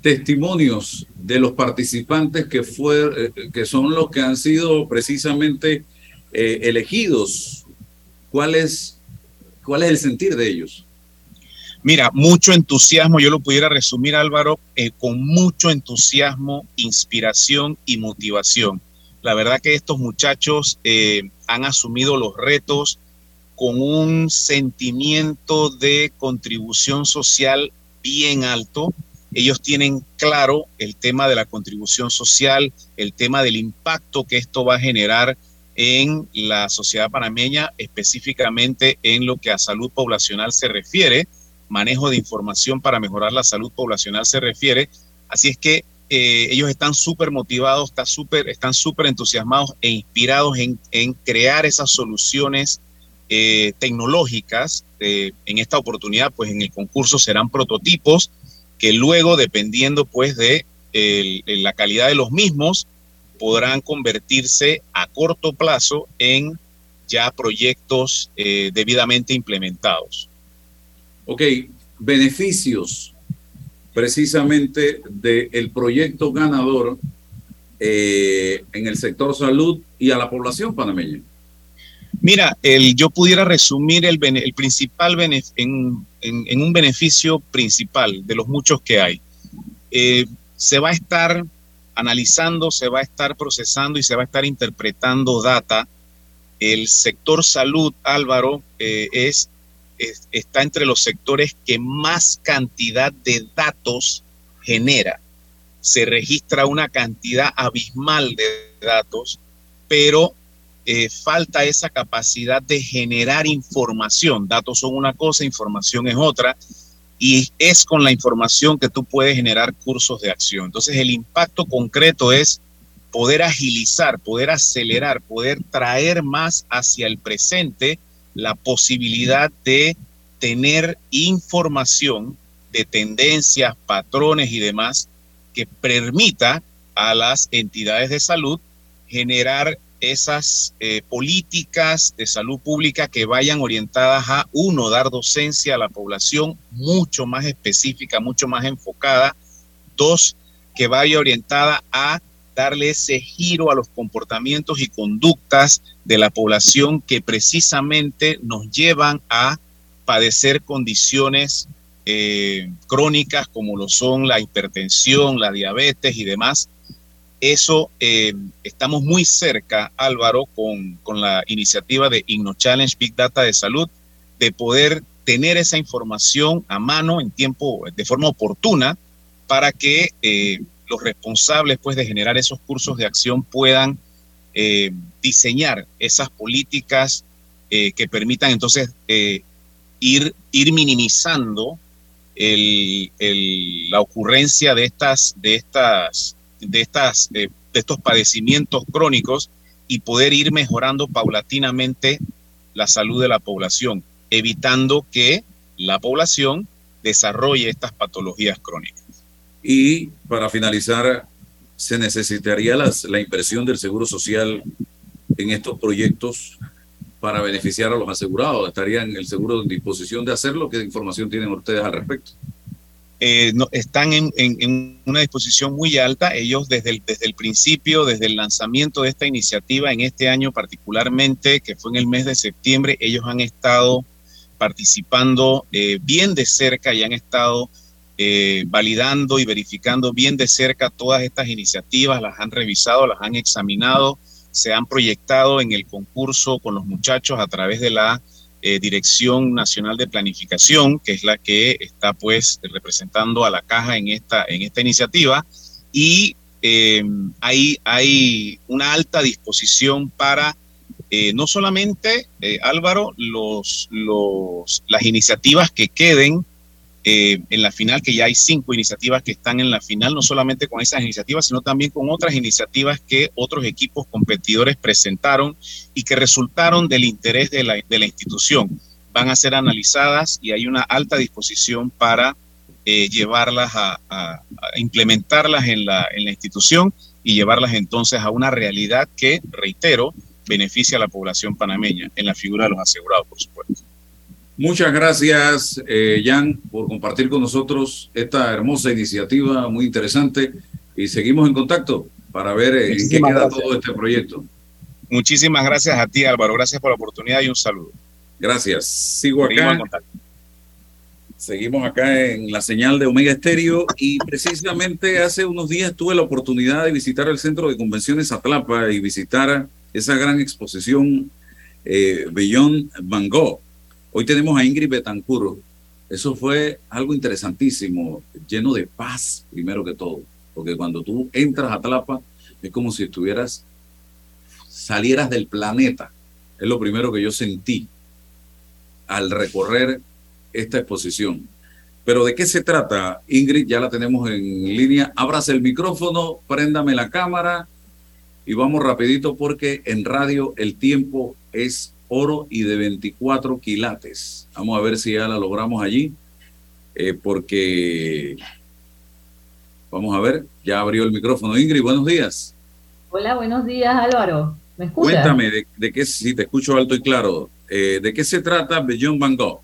Testimonios de los participantes que, eh, que son los que han sido precisamente eh, elegidos. ¿Cuál es, ¿Cuál es el sentir de ellos? Mira, mucho entusiasmo, yo lo pudiera resumir Álvaro, eh, con mucho entusiasmo, inspiración y motivación. La verdad que estos muchachos eh, han asumido los retos con un sentimiento de contribución social bien alto. Ellos tienen claro el tema de la contribución social, el tema del impacto que esto va a generar en la sociedad panameña, específicamente en lo que a salud poblacional se refiere manejo de información para mejorar la salud poblacional se refiere. Así es que eh, ellos están súper motivados, super, están súper entusiasmados e inspirados en, crear esas soluciones eh, tecnológicas. Eh, en esta oportunidad, pues en el concurso serán prototipos que luego, dependiendo pues de la calidad de los mismos, podrán convertirse a corto plazo en ya proyectos debidamente implementados. Ok, beneficios precisamente del proyecto ganador eh, en el sector salud y a la población panameña. Mira, yo pudiera resumir el, el principal en, en, un beneficio principal de los muchos que hay. Eh, se va a estar analizando, se va a estar procesando y se va a estar interpretando data. El sector salud, Álvaro, eh, es, está entre los sectores que más cantidad de datos genera. Se registra una cantidad abismal de datos, pero eh, falta esa capacidad de generar información. Datos son una cosa, información es otra, y es con la información que tú puedes generar cursos de acción. Entonces el impacto concreto es poder agilizar, poder acelerar, poder traer más hacia el presente la posibilidad de tener información de tendencias, patrones y demás que permita a las entidades de salud generar esas eh, políticas de salud pública que vayan orientadas a, uno, dar docencia a la población mucho más específica, mucho más enfocada. Dos, que vaya orientada a darle ese giro a los comportamientos y conductas de la población que precisamente nos llevan a padecer condiciones eh, crónicas como lo son la hipertensión, la diabetes y demás, eso eh, estamos muy cerca, Álvaro, con, con la iniciativa de InnoChallenge Big Data de Salud, de poder tener esa información a mano en tiempo, de forma oportuna, para que eh, los responsables pues, de generar esos cursos de acción puedan eh, diseñar esas políticas que permitan entonces ir, ir minimizando la ocurrencia de estas, de estas eh, de estos padecimientos crónicos y poder ir mejorando paulatinamente la salud de la población, evitando que la población desarrolle estas patologías crónicas. Y para finalizar, se necesitaría las, la inversión del Seguro Social en estos proyectos para beneficiar a los asegurados. ¿Estarían el seguro en disposición de hacerlo? ¿Qué información tienen ustedes al respecto? Eh, no, están en, una disposición muy alta. Ellos desde el, desde el principio, desde el lanzamiento de esta iniciativa, en este año particularmente, que fue en el mes de septiembre, ellos han estado participando eh, bien de cerca y han estado eh, validando y verificando bien de cerca todas estas iniciativas, las han revisado, las han examinado, se han proyectado en el concurso con los muchachos a través de la eh, Dirección Nacional de Planificación, que es la que está pues representando a la caja en esta, en esta iniciativa, y eh, hay, hay una alta disposición para eh, no solamente, Álvaro, los, los, las iniciativas que queden eh, en la final, que ya hay cinco iniciativas que están en la final, no solamente con esas iniciativas, sino también con otras iniciativas que otros equipos competidores presentaron y que resultaron del interés de la, institución. Van a ser analizadas y hay una alta disposición para eh, llevarlas a, a, implementarlas en la, en la institución y llevarlas entonces a una realidad que, reitero, beneficia a la población panameña en la figura de los asegurados, por supuesto. Muchas gracias, eh, Jan, por compartir con nosotros esta hermosa iniciativa, muy interesante. Y seguimos en contacto para ver eh, en qué queda todo este proyecto. Muchísimas gracias a ti, Álvaro. Gracias por la oportunidad y un saludo. Gracias. Sigo acá. Seguimos acá en la señal de Omega Estéreo y precisamente hace unos días tuve la oportunidad de visitar el Centro de Convenciones Atlapa y visitar esa gran exposición eh, Beyond Van Gogh Hoy tenemos a Ingrid Betancur. Eso fue algo interesantísimo, lleno de paz, primero que todo. Porque cuando tú entras a Tlapa, es como si estuvieras, salieras del planeta. Es lo primero que yo sentí al recorrer esta exposición. Pero ¿de qué se trata? Ingrid, ya la tenemos en línea. Ábrase el micrófono, préndame la cámara y vamos rapidito porque en radio el tiempo es oro y de 24 quilates. Vamos a ver si ya la logramos allí, eh, porque vamos a ver, ya abrió el micrófono. Ingrid, buenos días. Hola, buenos días Álvaro. ¿Me escuchas? Cuéntame de, de qué, si te escucho alto y claro, eh, ¿de qué se trata Beyond Van Gogh?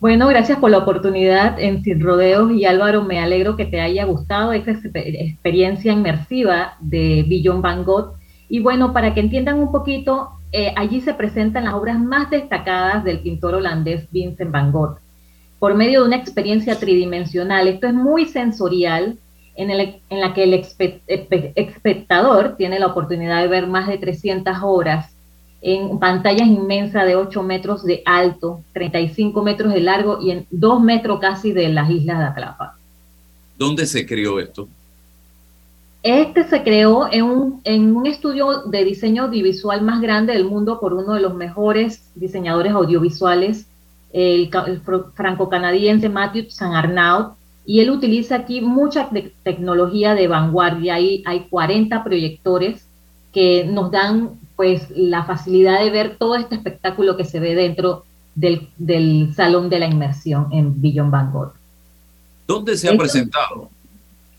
Bueno, gracias por la oportunidad en Sin Rodeos y Álvaro, me alegro que te haya gustado esta experiencia inmersiva de Beyond Van Gogh. Y bueno, para que entiendan un poquito, eh, allí se presentan las obras más destacadas del pintor holandés Vincent van Gogh, por medio de una experiencia tridimensional. Esto es muy sensorial, en, el, la que el espectador tiene la oportunidad de ver más de 300 obras en pantallas inmensas de 8 metros de alto, 35 metros de largo y en 2 metros casi de las islas de Atlapa. ¿Dónde se creó esto? Este se creó en un, en un estudio de diseño audiovisual más grande del mundo por uno de los mejores diseñadores audiovisuales, el, franco-canadiense Matthew San Arnaud, y él utiliza aquí mucha tecnología de vanguardia. Ahí hay 40 proyectores que nos dan pues la facilidad de ver todo este espectáculo que se ve dentro del, del Salón de la Inmersión en Billon Van Gogh. ¿Dónde se ha presentado?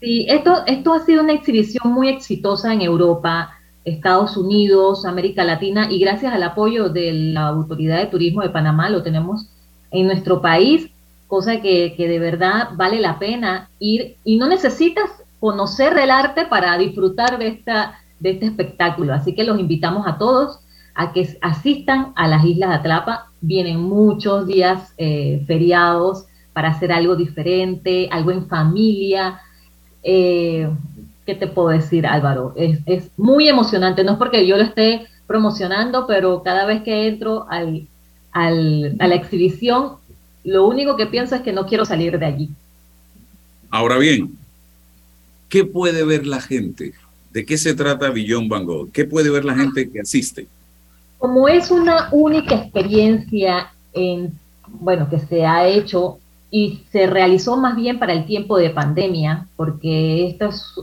Sí, esto, esto ha sido una exhibición muy exitosa en Europa, Estados Unidos, América Latina y gracias al apoyo de la Autoridad de Turismo de Panamá lo tenemos en nuestro país, cosa que, que de verdad vale la pena ir y no necesitas conocer el arte para disfrutar de, esta, de este espectáculo. Así que los invitamos a todos a que asistan a las Islas de Atlapa. Vienen muchos días eh, feriados para hacer algo diferente, algo en familia, eh, ¿qué te puedo decir, Álvaro? Es, es, muy emocionante, no es porque yo lo esté promocionando, pero cada vez que entro al, al, a la exhibición, lo único que pienso es que no quiero salir de allí. Ahora bien, ¿qué puede ver la gente? ¿De qué se trata Billón Van Gogh? ¿Qué puede ver la gente que asiste? Como es una única experiencia en, bueno, que se ha hecho y se realizó más bien para el tiempo de pandemia, porque estos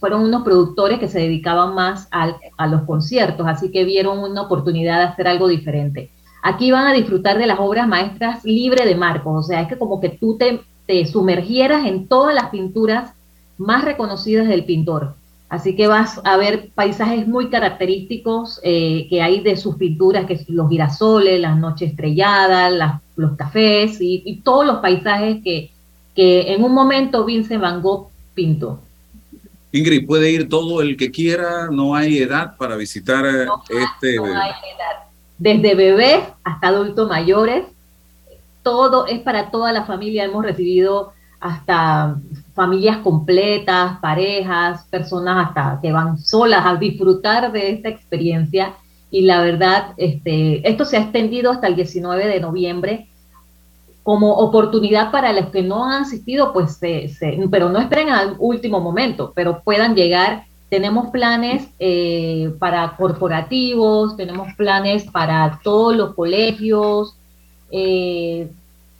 fueron unos productores que se dedicaban más a los conciertos, así que vieron una oportunidad de hacer algo diferente. Aquí van a disfrutar de las obras maestras libre de marcos, o sea, es que como que tú te, te sumergieras en todas las pinturas más reconocidas del pintor. Así que vas a ver paisajes muy característicos eh, que hay de sus pinturas, que son los girasoles, las noches estrelladas, los cafés y, todos los paisajes que, que en un momento Vincent Van Gogh pintó. Ingrid, puede ir todo el que quiera, no hay edad para visitar este. No hay edad. Desde bebés hasta adultos mayores, todo es para toda la familia. Hemos recibido hasta familias completas, parejas, personas hasta que van solas a disfrutar de esta experiencia. Y la verdad, este, esto se ha extendido hasta el 19 de noviembre como oportunidad para los que no han asistido, pues, pero no esperen al último momento, pero puedan llegar. Tenemos planes eh, para corporativos, tenemos planes para todos los colegios, eh,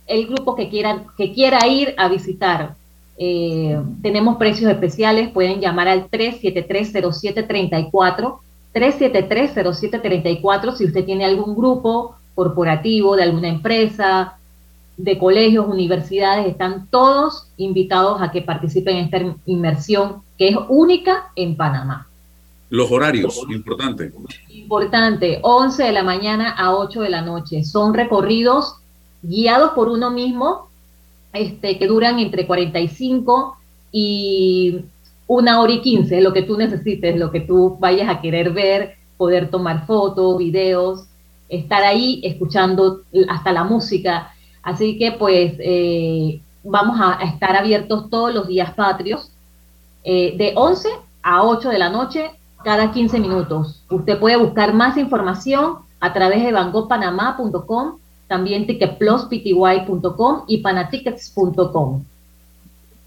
el grupo que quiera, que quiera ir a visitar eh, tenemos precios especiales, pueden llamar al 3730734, 3730734 si usted tiene algún grupo corporativo de alguna empresa, de colegios, universidades, están todos invitados a que participen en esta inmersión que es única en Panamá. Los horarios, importante. Importante, 11 de la mañana a 8 de la noche. Son recorridos guiados por uno mismo este, que duran entre 45 y una hora y 15, lo que tú necesites, lo que tú vayas a querer ver, poder tomar fotos, videos, estar ahí escuchando hasta la música. Así que pues eh, vamos a, estar abiertos todos los días patrios, eh, de 11 a 8 de la noche, cada 15 minutos. Usted puede buscar más información a través de bangopanamá.com también ticketpluspty.com y panatickets.com.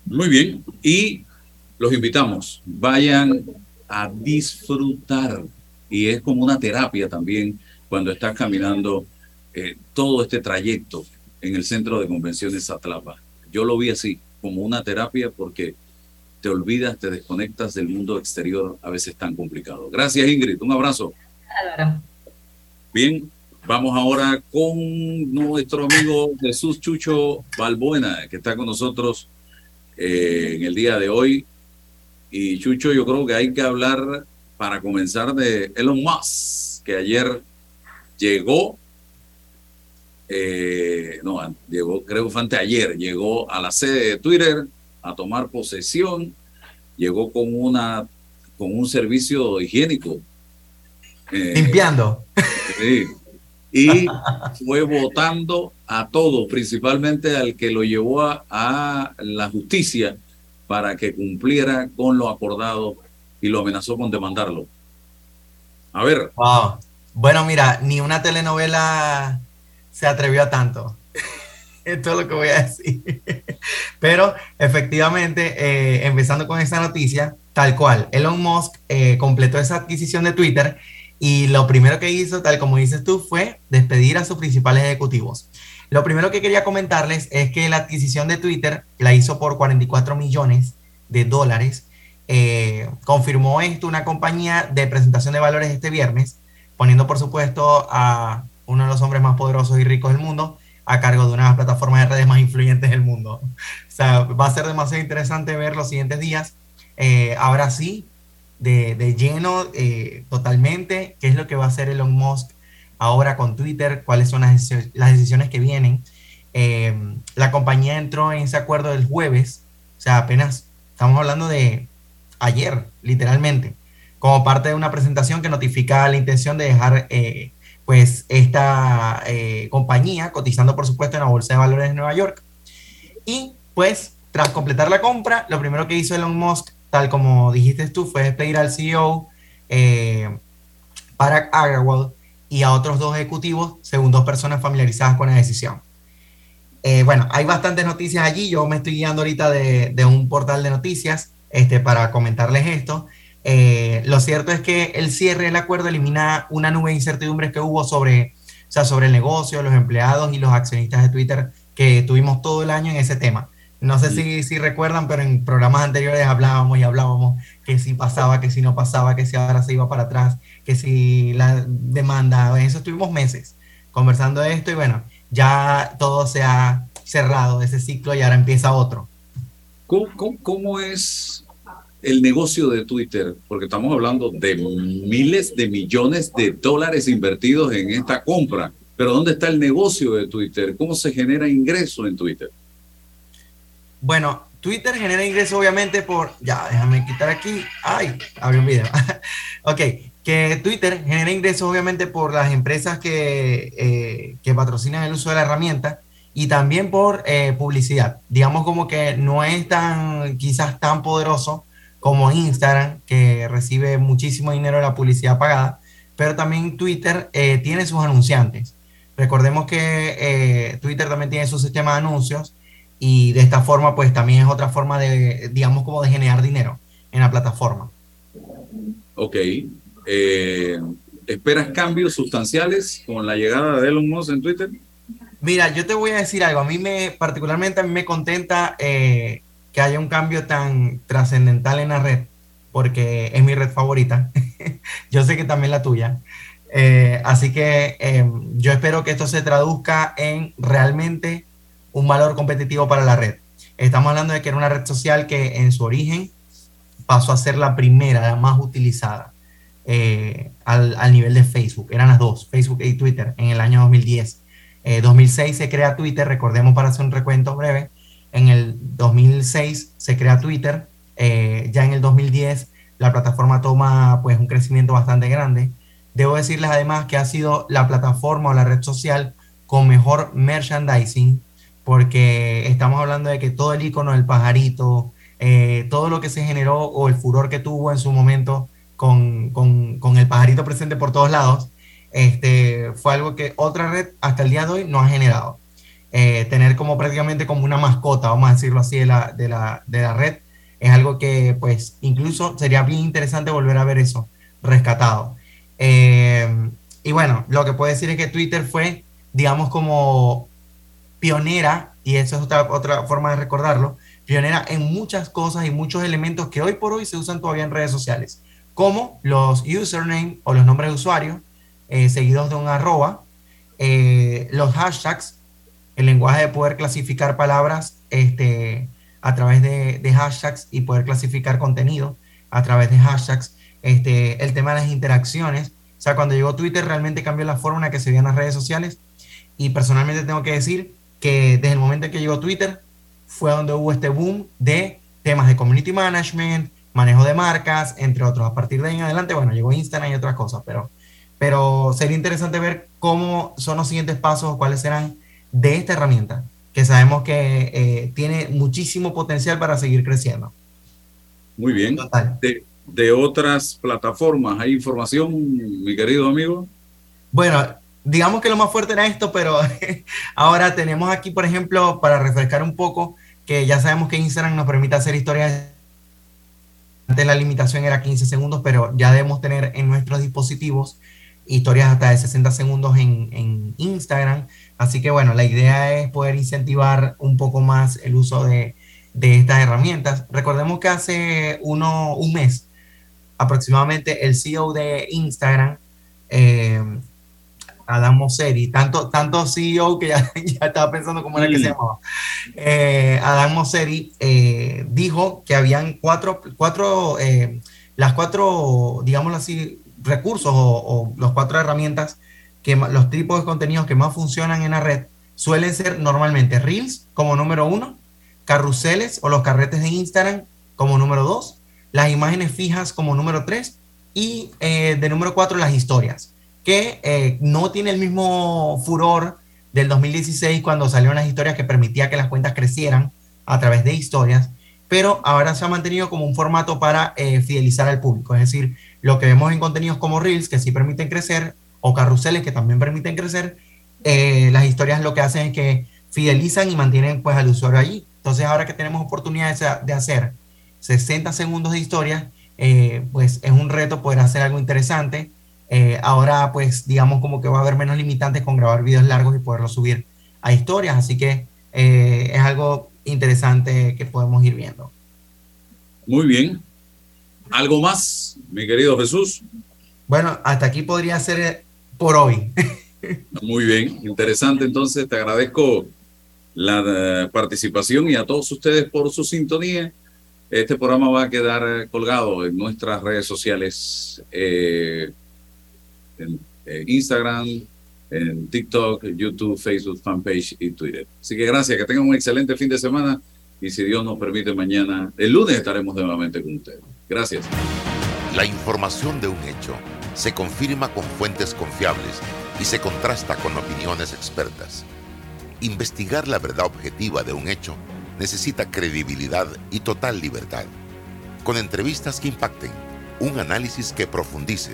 Muy bien, y los invitamos, vayan a disfrutar, y es como una terapia también cuando estás caminando eh, todo este trayecto en el centro de convenciones Atlapa. Yo lo vi así, como una terapia porque te olvidas, te desconectas del mundo exterior a veces tan complicado. Gracias Ingrid, un abrazo. Bien, Vamos ahora con nuestro amigo Jesús Chucho Balbuena, que está con nosotros eh, en el día de hoy. Y Chucho, yo creo que hay que hablar para comenzar de Elon Musk, que ayer llegó, eh, no, llegó, creo que fue anteayer, llegó a la sede de Twitter a tomar posesión, llegó con una con un servicio higiénico. Eh, Limpiando. Sí. Y fue votando a todos, principalmente al que lo llevó a, la justicia para que cumpliera con lo acordado y lo amenazó con demandarlo. A ver. Wow. Bueno, mira, ni una telenovela se atrevió a tanto. Esto es lo que voy a decir. Pero efectivamente, eh, empezando con esta noticia, tal cual, Elon Musk eh, completó esa adquisición de Twitter y lo primero que hizo, tal como dices tú, fue despedir a sus principales ejecutivos. Lo primero que quería comentarles es que la adquisición de Twitter la hizo por 44 millones de dólares. Eh, confirmó esto una compañía de presentación de valores este viernes, poniendo por supuesto a uno de los hombres más poderosos y ricos del mundo a cargo de una de las plataformas de redes más influyentes del mundo. O sea, va a ser demasiado interesante ver los siguientes días. Eh, ahora sí, de, de lleno, eh, totalmente, qué es lo que va a hacer Elon Musk ahora con Twitter, cuáles son las, las decisiones que vienen. Eh, la compañía entró en ese acuerdo el jueves, o sea, apenas estamos hablando de ayer, literalmente, como parte de una presentación que notifica la intención de dejar eh, pues esta eh, compañía cotizando por supuesto en la Bolsa de Valores de Nueva York. Y pues tras completar la compra, lo primero que hizo Elon Musk, tal como dijiste tú, fue despedir al CEO eh, Parag Agrawal y a otros dos ejecutivos, según dos personas familiarizadas con la decisión. Eh, bueno, hay bastantes noticias allí. Yo me estoy guiando ahorita de, de un portal de noticias este, para comentarles esto. Eh, lo cierto es que el cierre del acuerdo elimina una nube de incertidumbres que hubo sobre, o sea, sobre el negocio, los empleados y los accionistas de Twitter que tuvimos todo el año en ese tema. No sé si, si recuerdan, pero en programas anteriores hablábamos y hablábamos que si pasaba, que si no pasaba, que si ahora se iba para atrás, que si la demanda, en eso estuvimos meses conversando de esto y bueno, ya todo se ha cerrado ese ciclo y ahora empieza otro. ¿Cómo, cómo, cómo es el negocio de Twitter? Porque estamos hablando de miles de millones de dólares invertidos en esta compra. Pero ¿dónde está el negocio de Twitter? ¿Cómo se genera ingreso en Twitter? Bueno, Twitter genera ingreso obviamente por, ya, déjame quitar aquí, ay, abrió un video. ok, que Twitter genera ingresos obviamente por las empresas que, eh, que patrocinan el uso de la herramienta y también por eh, publicidad. Digamos como que no es tan, quizás tan poderoso como Instagram, que recibe muchísimo dinero de la publicidad pagada, pero también Twitter eh, tiene sus anunciantes. Recordemos que Twitter también tiene su sistema de anuncios y de esta forma pues también es otra forma de, digamos como de generar dinero en la plataforma. Ok. Eh, ¿Esperas cambios sustanciales con la llegada de Elon Musk en Twitter? Mira, yo te voy a decir algo. A mí me, particularmente a mí me contenta eh, que haya un cambio tan trascendental en la red, porque es mi red favorita. yo sé que también la tuya. Eh, así que eh, yo espero que esto se traduzca en realmente un valor competitivo para la red. Estamos hablando de que era una red social que en su origen pasó a ser la primera, la más utilizada eh, al, al, nivel de Facebook. Eran las dos, Facebook y Twitter, en el año 2010. 2006 se crea Twitter, recordemos para hacer un recuento breve, en el 2006 se crea Twitter, ya en el 2010 la plataforma toma pues un crecimiento bastante grande. Debo decirles además que ha sido la plataforma o la red social con mejor merchandising, porque estamos hablando de que todo el icono del pajarito, eh, todo lo que se generó o el furor que tuvo en su momento con, con, con, el pajarito presente por todos lados, este, fue algo que otra red hasta el día de hoy no ha generado. Eh, tener como prácticamente como una mascota, vamos a decirlo así, de la, de la, de la red, es algo que pues incluso sería bien interesante volver a ver eso rescatado. Eh, y bueno, lo que puedo decir es que Twitter fue, digamos, como pionera, y eso es otra, otra forma de recordarlo, pionera en muchas cosas y muchos elementos que hoy por hoy se usan todavía en redes sociales, como los username o los nombres de usuario, eh, seguidos de un arroba, eh, los hashtags, el lenguaje de poder clasificar palabras este, a través de, de, hashtags y poder clasificar contenido a través de hashtags, este, el tema de las interacciones. O sea, cuando llegó Twitter realmente cambió la forma en la que se veían las redes sociales. Y personalmente tengo que decir que desde el momento en que llegó Twitter fue donde hubo este boom de temas de community management, manejo de marcas, entre otros. A partir de ahí en adelante, bueno, llegó Instagram y otras cosas, pero pero sería interesante ver cómo son los siguientes pasos, cuáles serán de esta herramienta, que sabemos que eh, tiene muchísimo potencial para seguir creciendo. Muy bien. De, de otras plataformas, ¿hay información, mi querido amigo? Bueno, digamos que lo más fuerte era esto, pero ahora tenemos aquí, por ejemplo, para refrescar un poco, que ya sabemos que Instagram nos permite hacer historias. Antes la limitación era 15 segundos, pero ya debemos tener en nuestros dispositivos historias hasta de 60 segundos en, en Instagram. Así que bueno, la idea es poder incentivar un poco más el uso de, de estas herramientas. Recordemos que hace uno, un mes aproximadamente el CEO de Instagram eh, Adam Mosseri, tanto, tanto CEO que ya, estaba pensando cómo era que se llamaba. Eh, Adam Mosseri eh, dijo que habían cuatro, cuatro eh, las cuatro, digámoslo así, recursos o, los cuatro herramientas que los tipos de contenidos que más funcionan en la red suelen ser normalmente Reels como número uno, carruseles o los carretes de Instagram como número dos, las imágenes fijas como número tres y de número cuatro las historias que eh, no tiene el mismo furor del 2016 cuando salieron las historias que permitía que las cuentas crecieran a través de historias, pero ahora se ha mantenido como un formato para eh, fidelizar al público, es decir, lo que vemos en contenidos como Reels, que sí permiten crecer, o carruseles, que también permiten crecer, eh, las historias lo que hacen es que fidelizan y mantienen pues al usuario allí. Entonces ahora que tenemos oportunidad de hacer 60 segundos de historia, pues es un reto poder hacer algo interesante eh, ahora, pues, digamos como que va a haber menos limitantes con grabar videos largos y poderlos subir a historias. Así que eh, es algo interesante que podemos ir viendo. Muy bien. ¿Algo más, mi querido Jesús? Bueno, hasta aquí podría ser por hoy. Muy bien, interesante. Entonces, te agradezco la eh, participación y a todos ustedes por su sintonía. Este programa va a quedar colgado en nuestras redes sociales. Eh, en eh, Instagram, en TikTok, YouTube, Facebook, fanpage y Twitter. Así que gracias, que tengan un excelente fin de semana y si Dios nos permite mañana, el lunes estaremos nuevamente con ustedes. Gracias. La información de un hecho se confirma con fuentes confiables y se contrasta con opiniones expertas. Investigar la verdad objetiva de un hecho necesita credibilidad y total libertad. Con entrevistas que impacten, un análisis que profundice